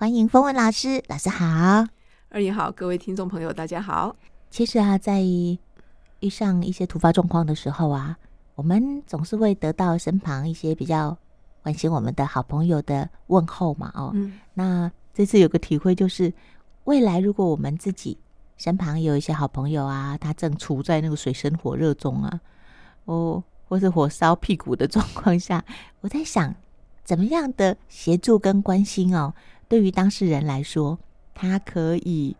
欢迎丰文老师，老师好。二姨好，各位听众朋友，大家好。其实啊，在遇上一些突发状况的时候啊，我们总是会得到身旁一些比较关心我们的好朋友的问候嘛。哦，嗯，那这次有个体会，就是未来如果我们自己身旁有一些好朋友啊，他正处在那个水深火热中啊，哦，或是火烧屁股的状况下，我在想，怎么样的协助跟关心哦，对于当事人来说，他可以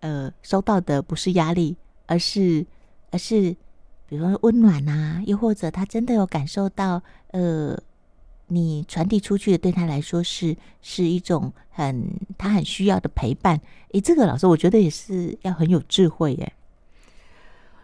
呃收到的不是压力，而是。而是，比如说温暖啊，又或者他真的有感受到，呃，你传递出去的对他来说是是一种很他很需要的陪伴。诶，这个老师我觉得也是要很有智慧耶。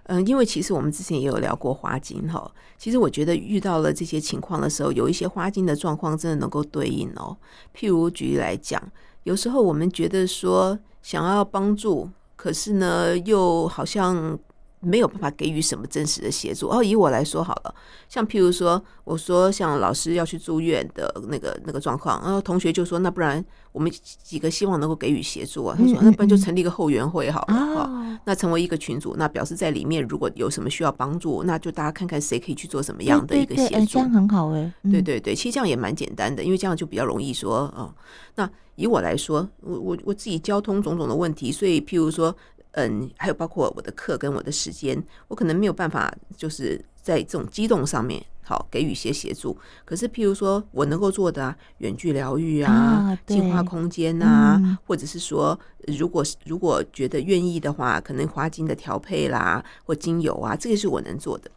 嗯，因为其实我们之前也有聊过花精哈。其实我觉得遇到了这些情况的时候，有一些花精的状况真的能够对应哦。譬如举例来讲，有时候我们觉得说想要帮助，可是呢又好像。没有办法给予什么真实的协助哦。以我来说好了，像譬如说，我说像老师要去住院的那个那个状况，然后同学就说，那不然我们几个希望能够给予协助啊。他说，那不然就成立一个后援会好了，哦，那成为一个群组，那表示在里面如果有什么需要帮助，那就大家看看谁可以去做什么样的一个协助，这样很好哎。对对对，其实这样也蛮简单的，因为这样就比较容易说哦。那以我来说，我我我自己交通种种的问题，所以譬如说。嗯，还有包括我的课跟我的时间，我可能没有办法，就是在这种机动上面好给予一些协助。可是，譬如说我能够做的啊，远距疗愈啊，净化空间啊，嗯、或者是说，如果如果觉得愿意的话，可能花精的调配啦，或精油啊，这个是我能做的。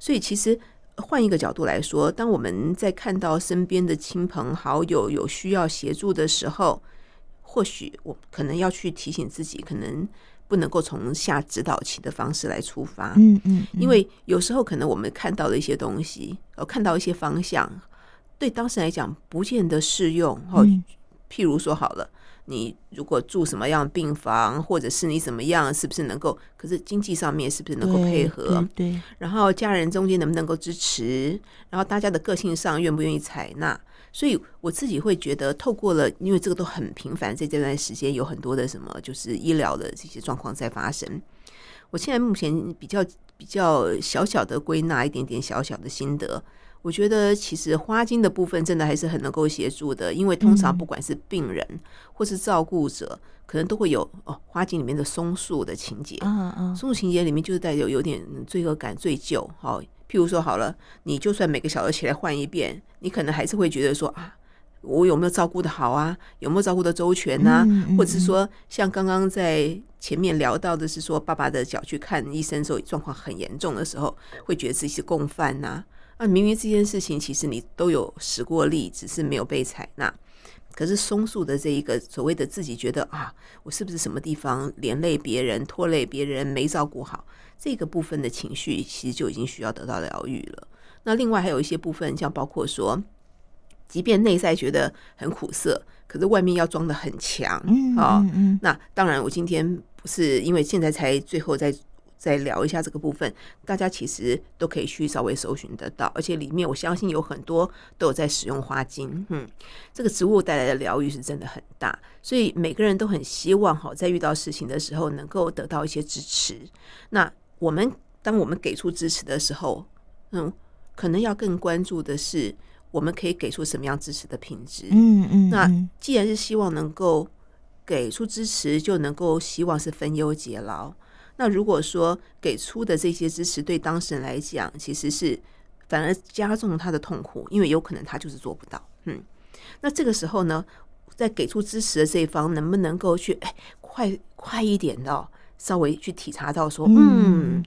所以，其实换一个角度来说，当我们在看到身边的亲朋好友有需要协助的时候，或许我可能要去提醒自己，可能。不能够从下指导棋的方式来出发，嗯嗯，因为有时候可能我们看到的一些东西，呃，看到一些方向，对当时来讲不见得适用。哦，譬如说好了，你如果住什么样的病房，或者是你怎么样，是不是能够？可是经济上面是不是能够配合？对，然后家人中间能不能够支持？然后大家的个性上愿不愿意采纳？所以我自己会觉得，透过了，因为这个都很频繁，在这段时间有很多的什么，就是医疗的这些状况在发生。我现在目前比较比较小小的归纳一点点小小的心得，我觉得其实花精的部分真的还是很能够协助的，因为通常不管是病人或是照顾者，可能都会有哦，花精里面的松树的情节，松树情节里面就是带有有点罪恶感、罪疚，好。譬如说好了，你就算每个小时起来换一遍，你可能还是会觉得说啊，我有没有照顾得好啊？有没有照顾得周全啊？嗯嗯、或者是说，像刚刚在前面聊到的是说，爸爸的脚去看医生的时候状况很严重的时候，会觉得自己是共犯呐。啊，明明这件事情其实你都有使过力，只是没有被采纳。可是松树的这一个所谓的自己觉得啊，我是不是什么地方连累别人、拖累别人、没照顾好？这个部分的情绪其实就已经需要得到疗愈了。那另外还有一些部分，像包括说，即便内在觉得很苦涩，可是外面要装得很强，嗯，嗯，嗯，那当然，我今天不是因为现在才最后再再聊一下这个部分，大家其实都可以去稍微搜寻得到，而且里面我相信有很多都有在使用花精，嗯，这个植物带来的疗愈是真的很大，所以每个人都很希望哈，在遇到事情的时候能够得到一些支持。那我们当我们给出支持的时候，嗯，可能要更关注的是，我们可以给出什么样支持的品质。嗯嗯。那既然是希望能够给出支持，就能够希望是分忧解劳。那如果说给出的这些支持对当事人来讲，其实是反而加重他的痛苦，因为有可能他就是做不到。嗯。那这个时候呢，在给出支持的这一方，能不能够去哎快快一点的？稍微去体察到说，嗯，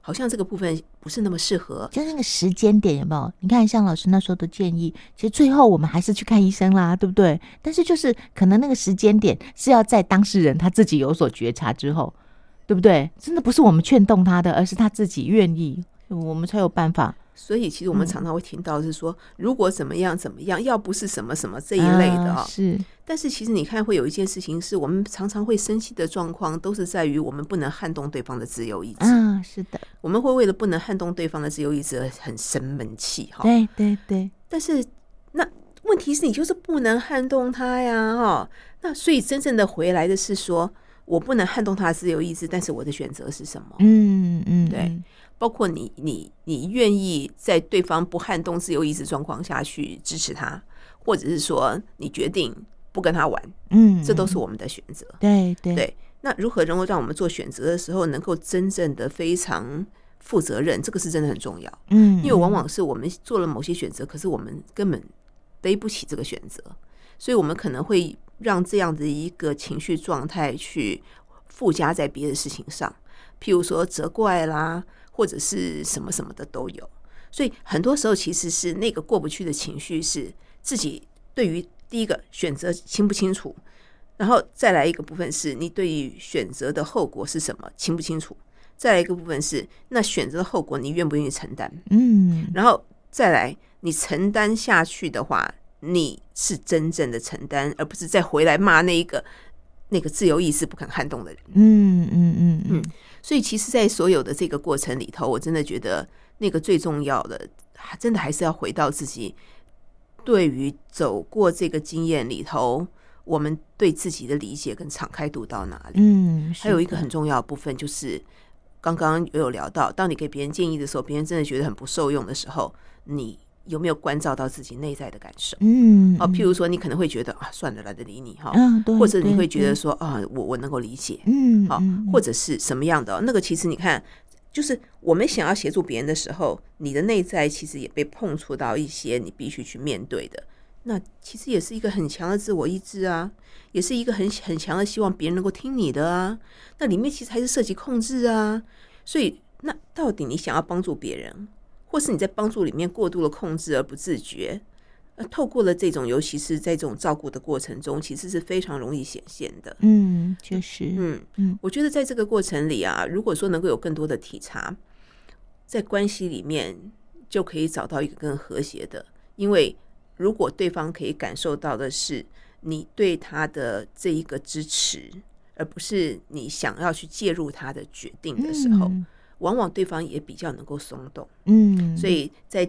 好像这个部分不是那么适合，就那个时间点有没有？你看，像老师那时候的建议，其实最后我们还是去看医生啦，对不对？但是就是可能那个时间点是要在当事人他自己有所觉察之后，对不对？真的不是我们劝动他的，而是他自己愿意，我们才有办法。所以，其实我们常常会听到是说，如果怎么样怎么样，要不是什么什么这一类的啊，是。但是，其实你看，会有一件事情是我们常常会生气的状况，都是在于我们不能撼动对方的自由意志。嗯，是的，我们会为了不能撼动对方的自由意志而很生闷气哈。对对对。但是，那问题是你就是不能撼动他呀，哈。那所以真正的回来的是说，我不能撼动他的自由意志，但是我的选择是什么？嗯嗯，对。包括你你你愿意在对方不撼动自由意志状况下去支持他，或者是说你决定不跟他玩，嗯，这都是我们的选择。对对对。那如何能够让我们做选择的时候，能够真正的非常负责任？这个是真的很重要。嗯，因为往往是我们做了某些选择，可是我们根本背不起这个选择，所以我们可能会让这样的一个情绪状态去附加在别的事情上，譬如说责怪啦，或者是什么什么的都有。所以很多时候其实是那个过不去的情绪，是自己对于第一个选择清不清楚。然后再来一个部分是你对于选择的后果是什么清不清楚？再来一个部分是那选择的后果你愿不愿意承担？嗯，然后再来你承担下去的话，你是真正的承担，而不是再回来骂那一个那个自由意志不肯撼动的人。嗯嗯嗯嗯。所以其实，在所有的这个过程里头，我真的觉得那个最重要的，真的还是要回到自己对于走过这个经验里头。我们对自己的理解跟敞开度到哪里？嗯，还有一个很重要的部分就是，刚刚也有聊到，当你给别人建议的时候，别人真的觉得很不受用的时候，你有没有关照到自己内在的感受？嗯，哦，譬如说，你可能会觉得啊，算了，懒得理你哈，或者你会觉得说啊，我我能够理解，嗯，好，或者是什么样的？那个其实你看，就是我们想要协助别人的时候，你的内在其实也被碰触到一些你必须去面对的。那其实也是一个很强的自我意志啊，也是一个很很强的希望别人能够听你的啊。那里面其实还是涉及控制啊。所以，那到底你想要帮助别人，或是你在帮助里面过度的控制而不自觉？呃，透过了这种，尤其是在这种照顾的过程中，其实是非常容易显现的。嗯，确实，嗯嗯，我觉得在这个过程里啊，如果说能够有更多的体察，在关系里面就可以找到一个更和谐的，因为。如果对方可以感受到的是你对他的这一个支持，而不是你想要去介入他的决定的时候，嗯、往往对方也比较能够松动。嗯，所以在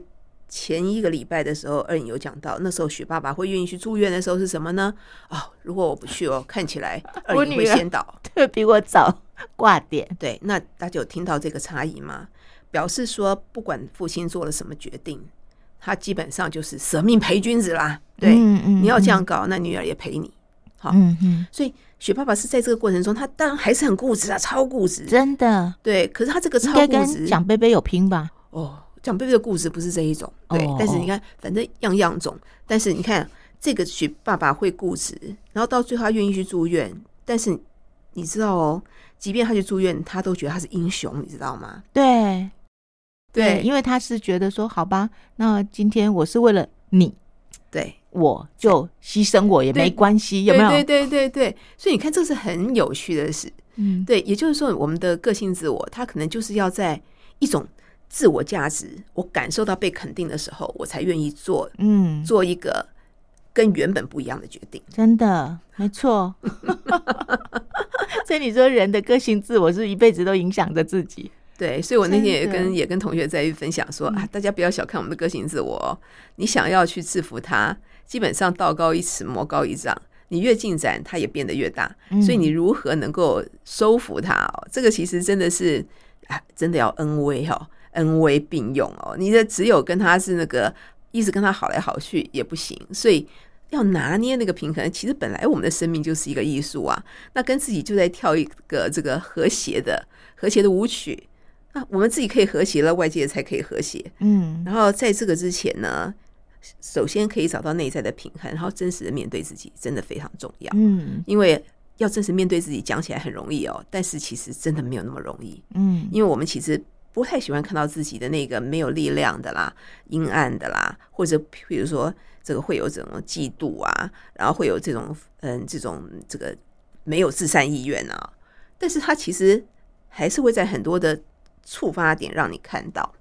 前一个礼拜的时候，二颖有讲到，那时候许爸爸会愿意去住院的时候是什么呢？哦，如果我不去哦，看起来二颖会先倒，对比我早挂点。对，那大家有听到这个差异吗？表示说，不管父亲做了什么决定。他基本上就是舍命陪君子啦，对，嗯嗯、你要这样搞，那女儿也陪你，好，嗯嗯、所以雪爸爸是在这个过程中，他当然还是很固执啊，超固执，真的，对。可是他这个超固执，跟蒋贝贝有拼吧？哦，蒋贝贝的固执不是这一种，对。哦、但是你看，反正样样种，但是你看这个雪爸爸会固执，然后到最后他愿意去住院，但是你知道哦，即便他去住院，他都觉得他是英雄，你知道吗？对，对，因为他是觉得说，好吧，那今天我是为了你，对，我就牺牲我也没关系，有没有？对对对对对，所以你看，这是很有趣的事。嗯，对，也就是说，我们的个性自我，他可能就是要在一种自我价值，我感受到被肯定的时候，我才愿意做，嗯，做一个跟原本不一样的决定。真的，没错。所以你说，人的个性自我是一辈子都影响着自己。对，所以我那天也跟也跟同学在分享说啊，大家不要小看我们的个性自我，你想要去制服他，基本上道高一尺，魔高一丈，你越进展，它也变得越大。所以你如何能够收服它？哦，这个其实真的是啊，真的要恩威哦，恩威并用哦。你的只有跟他是那个一直跟他好来好去也不行，所以要拿捏那个平衡。其实本来我们的生命就是一个艺术啊，那跟自己就在跳一个这个和谐的和谐的舞曲。那我们自己可以和谐了，外界才可以和谐。嗯，然后在这个之前呢，首先可以找到内在的平衡，然后真实的面对自己，真的非常重要。嗯，因为要真实面对自己，讲起来很容易哦，但是其实真的没有那么容易。嗯，因为我们其实不太喜欢看到自己的那个没有力量的啦、阴暗的啦，或者比如说这个会有这种嫉妒啊，然后会有这种嗯这种这个没有自善意愿啊，但是他其实还是会在很多的。触发点让你看到，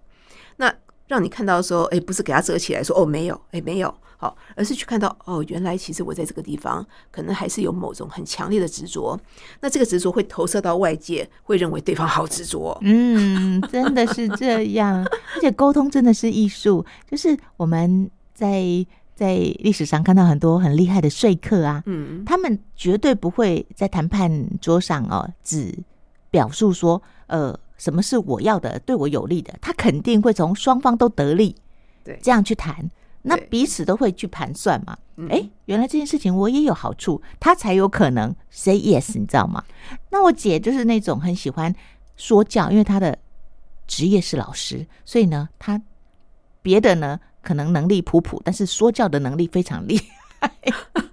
那让你看到的时候，哎，不是给他遮起来说哦没有，哎没有，好，而是去看到哦，原来其实我在这个地方可能还是有某种很强烈的执着，那这个执着会投射到外界，会认为对方好执着。嗯，真的是这样，而且沟通真的是艺术，就是我们在在历史上看到很多很厉害的说客啊，嗯，他们绝对不会在谈判桌上哦，只表述说，呃，什么是我要的，对我有利的，他肯定会从双方都得利，对，这样去谈，那彼此都会去盘算嘛，哎、欸，原来这件事情我也有好处，他才有可能 say yes，你知道吗？那我姐就是那种很喜欢说教，因为她的职业是老师，所以呢，她别的呢。可能能力普普，但是说教的能力非常厉害，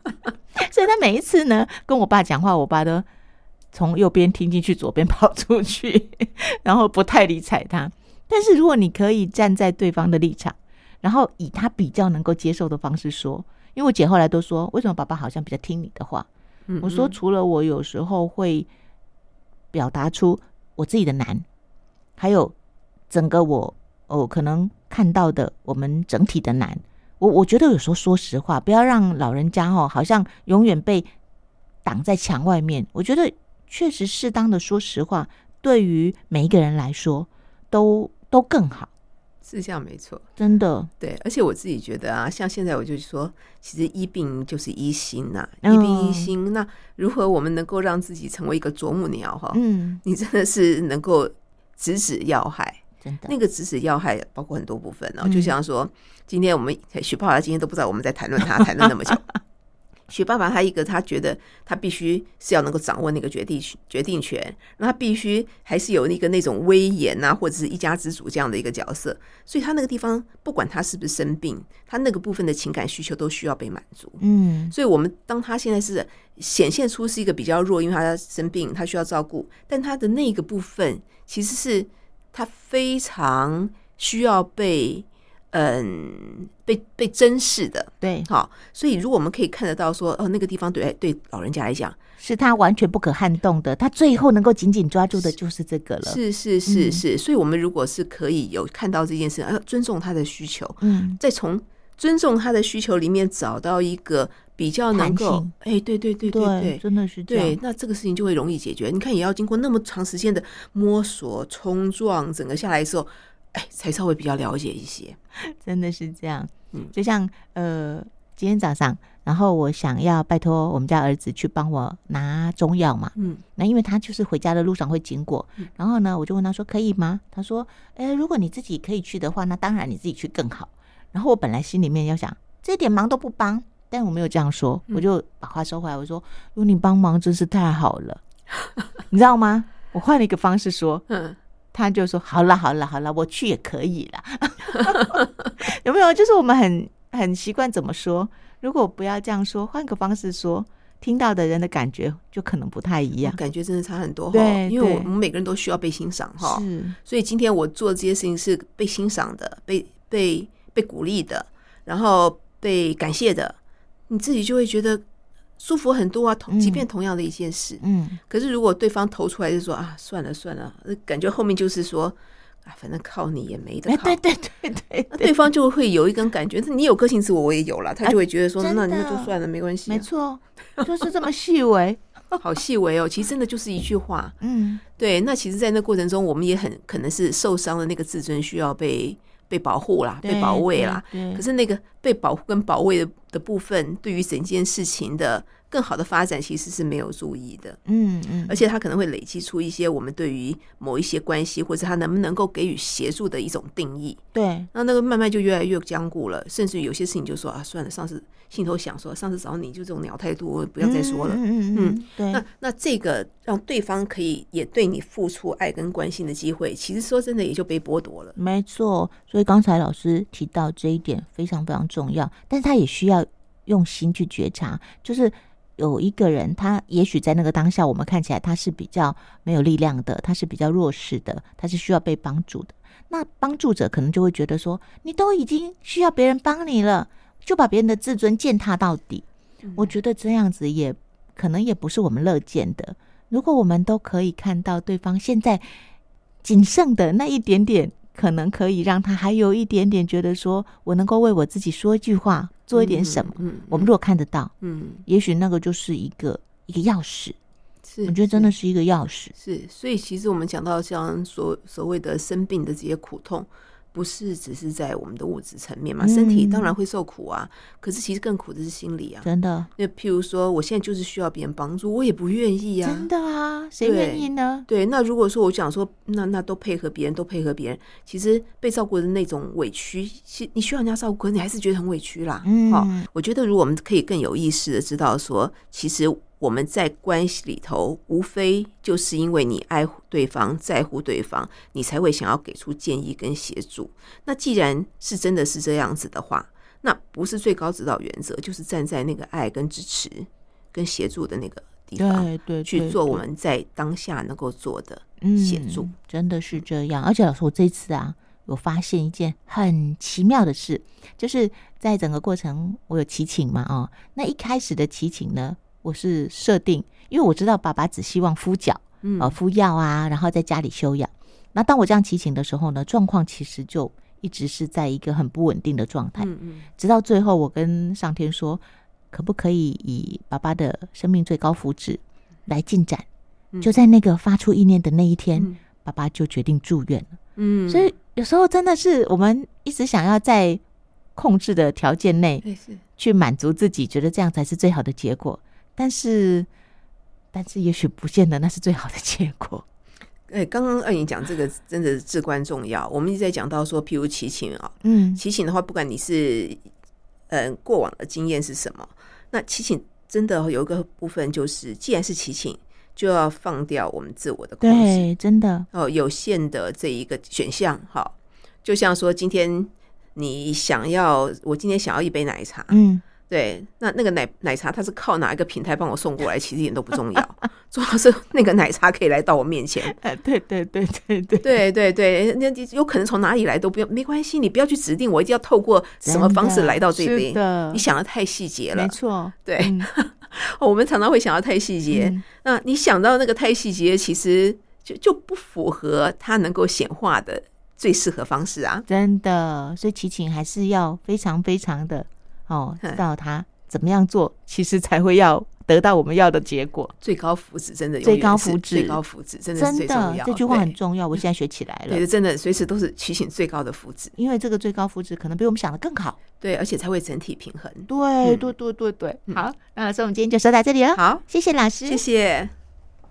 所以她每一次呢跟我爸讲话，我爸都从右边听进去，左边跑出去，然后不太理睬他。但是如果你可以站在对方的立场，然后以他比较能够接受的方式说，因为我姐后来都说，为什么爸爸好像比较听你的话？嗯嗯，我说除了我有时候会表达出我自己的难，还有整个我。哦，可能看到的我们整体的难，我我觉得有时候说实话，不要让老人家哦，好像永远被挡在墙外面。我觉得确实适当的说实话，对于每一个人来说都都更好，是这样没错，真的对。而且我自己觉得啊，像现在我就说，其实医病就是医心呐、啊，医病医心。嗯、那如何我们能够让自己成为一个啄木鸟哈？嗯，你真的是能够直指要害。真的那个直指要害包括很多部分哦，就像说，今天我们许爸爸今天都不知道我们在谈论他谈论那么久。许爸爸他一个他觉得他必须是要能够掌握那个决定决定权，那他必须还是有那个那种威严啊，或者是一家之主这样的一个角色，所以他那个地方不管他是不是生病，他那个部分的情感需求都需要被满足。嗯，所以我们当他现在是显现出是一个比较弱，因为他生病，他需要照顾，但他的那个部分其实是。他非常需要被，嗯，被被珍视的，对，好，所以如果我们可以看得到说，哦，那个地方对对老人家来讲是他完全不可撼动的，他最后能够紧紧抓住的就是这个了，是是是是，所以我们如果是可以有看到这件事，要尊重他的需求，嗯，再从尊重他的需求里面找到一个。比较能够，哎、欸，对对对对对，对，真的是这样。对，那这个事情就会容易解决。你看，也要经过那么长时间的摸索、冲撞，整个下来的时候，才稍微比较了解一些。真的是这样。嗯，就像呃，今天早上，然后我想要拜托我们家儿子去帮我拿中药嘛。嗯，那因为他就是回家的路上会经过，然后呢，我就问他说可以吗？他说，如果你自己可以去的话，那当然你自己去更好。然后我本来心里面要想，这点忙都不帮。但我没有这样说，我就把话收回来。我说：“有你帮忙真是太好了，你知道吗？”我换了一个方式说，嗯，他就说：“好了，好了，好了，我去也可以了。”有没有？就是我们很很习惯怎么说？如果不要这样说，换个方式说，听到的人的感觉就可能不太一样，感觉真的差很多。对，因为我们每个人都需要被欣赏哈。是，所以今天我做这些事情是被欣赏的，被被被鼓励的，然后被感谢的。你自己就会觉得舒服很多啊，同即便同样的一件事，嗯，嗯，可是如果对方投出来就说啊，算了算了，感觉后面就是说啊，反正靠你也没得靠，对对对对，那对方就会有一根感觉，你有个性自我，我也有了，他就会觉得说，那那就算了，没关系，没错，就是这么细微，好细微哦，其实真的就是一句话，嗯，对，那其实，在那过程中，我们也很可能是受伤的那个自尊需要被。被保护啦，被保卫啦。可是那个被保护跟保卫的的部分，对于整件事情的更好的发展，其实是没有注意的。嗯嗯，而且他可能会累积出一些我们对于某一些关系，或者他能不能够给予协助的一种定义。对，那那个慢慢就越来越僵固了，甚至有些事情就说啊，算了，上次心头想说，上次找你就这种鸟态度，我不要再说了。嗯嗯嗯，对。那那这个让对方可以也对你付出爱跟关心的机会，其实说真的也就被剥夺了。没错，所以刚才老师提到这一点非常非常重要，但是他也需要用心去觉察，就是有一个人，他也许在那个当下，我们看起来他是比较没有力量的，他是比较弱势的，他是需要被帮助的。那帮助者可能就会觉得说，你都已经需要别人帮你了。就把别人的自尊践踏到底，我觉得这样子也可能也不是我们乐见的。如果我们都可以看到对方现在仅剩的那一点点，可能可以让他还有一点点觉得说，我能够为我自己说一句话，做一点什么。嗯，我们如果看得到，嗯，也许那个就是一个一个钥匙。是，我觉得真的是一个钥匙。是，所以其实我们讲到像所所谓的生病的这些苦痛。不是只是在我们的物质层面嘛，身体当然会受苦啊，可是其实更苦的是心理啊，真的。那譬如说，我现在就是需要别人帮助，我也不愿意啊，真的啊，谁愿意呢？对，那如果说我想说，那那都配合别人，都配合别人，其实被照顾的那种委屈，其你需要人家照顾，可是你还是觉得很委屈啦。嗯，好，我觉得如果我们可以更有意识的知道说，其实。我们在关系里头，无非就是因为你爱护对方、在乎对方，你才会想要给出建议跟协助。那既然是真的是这样子的话，那不是最高指导原则，就是站在那个爱跟支持跟协助的那个地方，对对，去做我们在当下能够做的协助。嗯，真的是这样。而且老师，我这次啊，有发现一件很奇妙的事，就是在整个过程，我有祈请嘛，哦，那一开始的祈请呢，我是设定，因为我知道爸爸只希望敷脚，嗯，呃，敷药啊，然后在家里休养。那当我这样祈请的时候呢，状况其实就一直是在一个很不稳定的状态。嗯嗯。直到最后，我跟上天说，可不可以以爸爸的生命最高福祉来进展？就在那个发出意念的那一天，爸爸就决定住院了。嗯。所以有时候真的是我们一直想要在控制的条件内，去满足自己，觉得这样才是最好的结果。但是，但是也许不见得那是最好的结果。哎，刚刚二颖讲这个真的至关重要。我们一直在讲到说，譬如骑行啊，嗯，骑行的话，不管你是嗯、呃、过往的经验是什么，那骑行真的有一个部分就是，既然是骑行，就要放掉我们自我的控制，对，真的哦，有限的这一个选项。好，就像说，今天你想要，我今天想要一杯奶茶，嗯。对，那那个奶奶茶，它是靠哪一个平台帮我送过来？其实一点都不重要，重要是 那个奶茶可以来到我面前。哎，对对对对对对对对，那有可能从哪里来都不用，没关系，你不要去指定我一定要透过什么方式来到这边。你想的太细节了，没错。对，嗯、我们常常会想到太细节。嗯、那你想到那个太细节，其实就就不符合它能够显化的最适合方式啊！真的，所以祈请还是要非常非常的。哦，知道他怎么样做，其实才会要得到我们要的结果。最高福祉真的最高福祉，最高福祉真的是最重要。这句话很重要，我现在学起来了。对，真的随时都是提醒最高的福祉，因为这个最高福祉可能比我们想的更好。对，而且才会整体平衡。对，对，对，对，对。好，那老师，我们今天就说到这里了。好，谢谢老师，谢谢。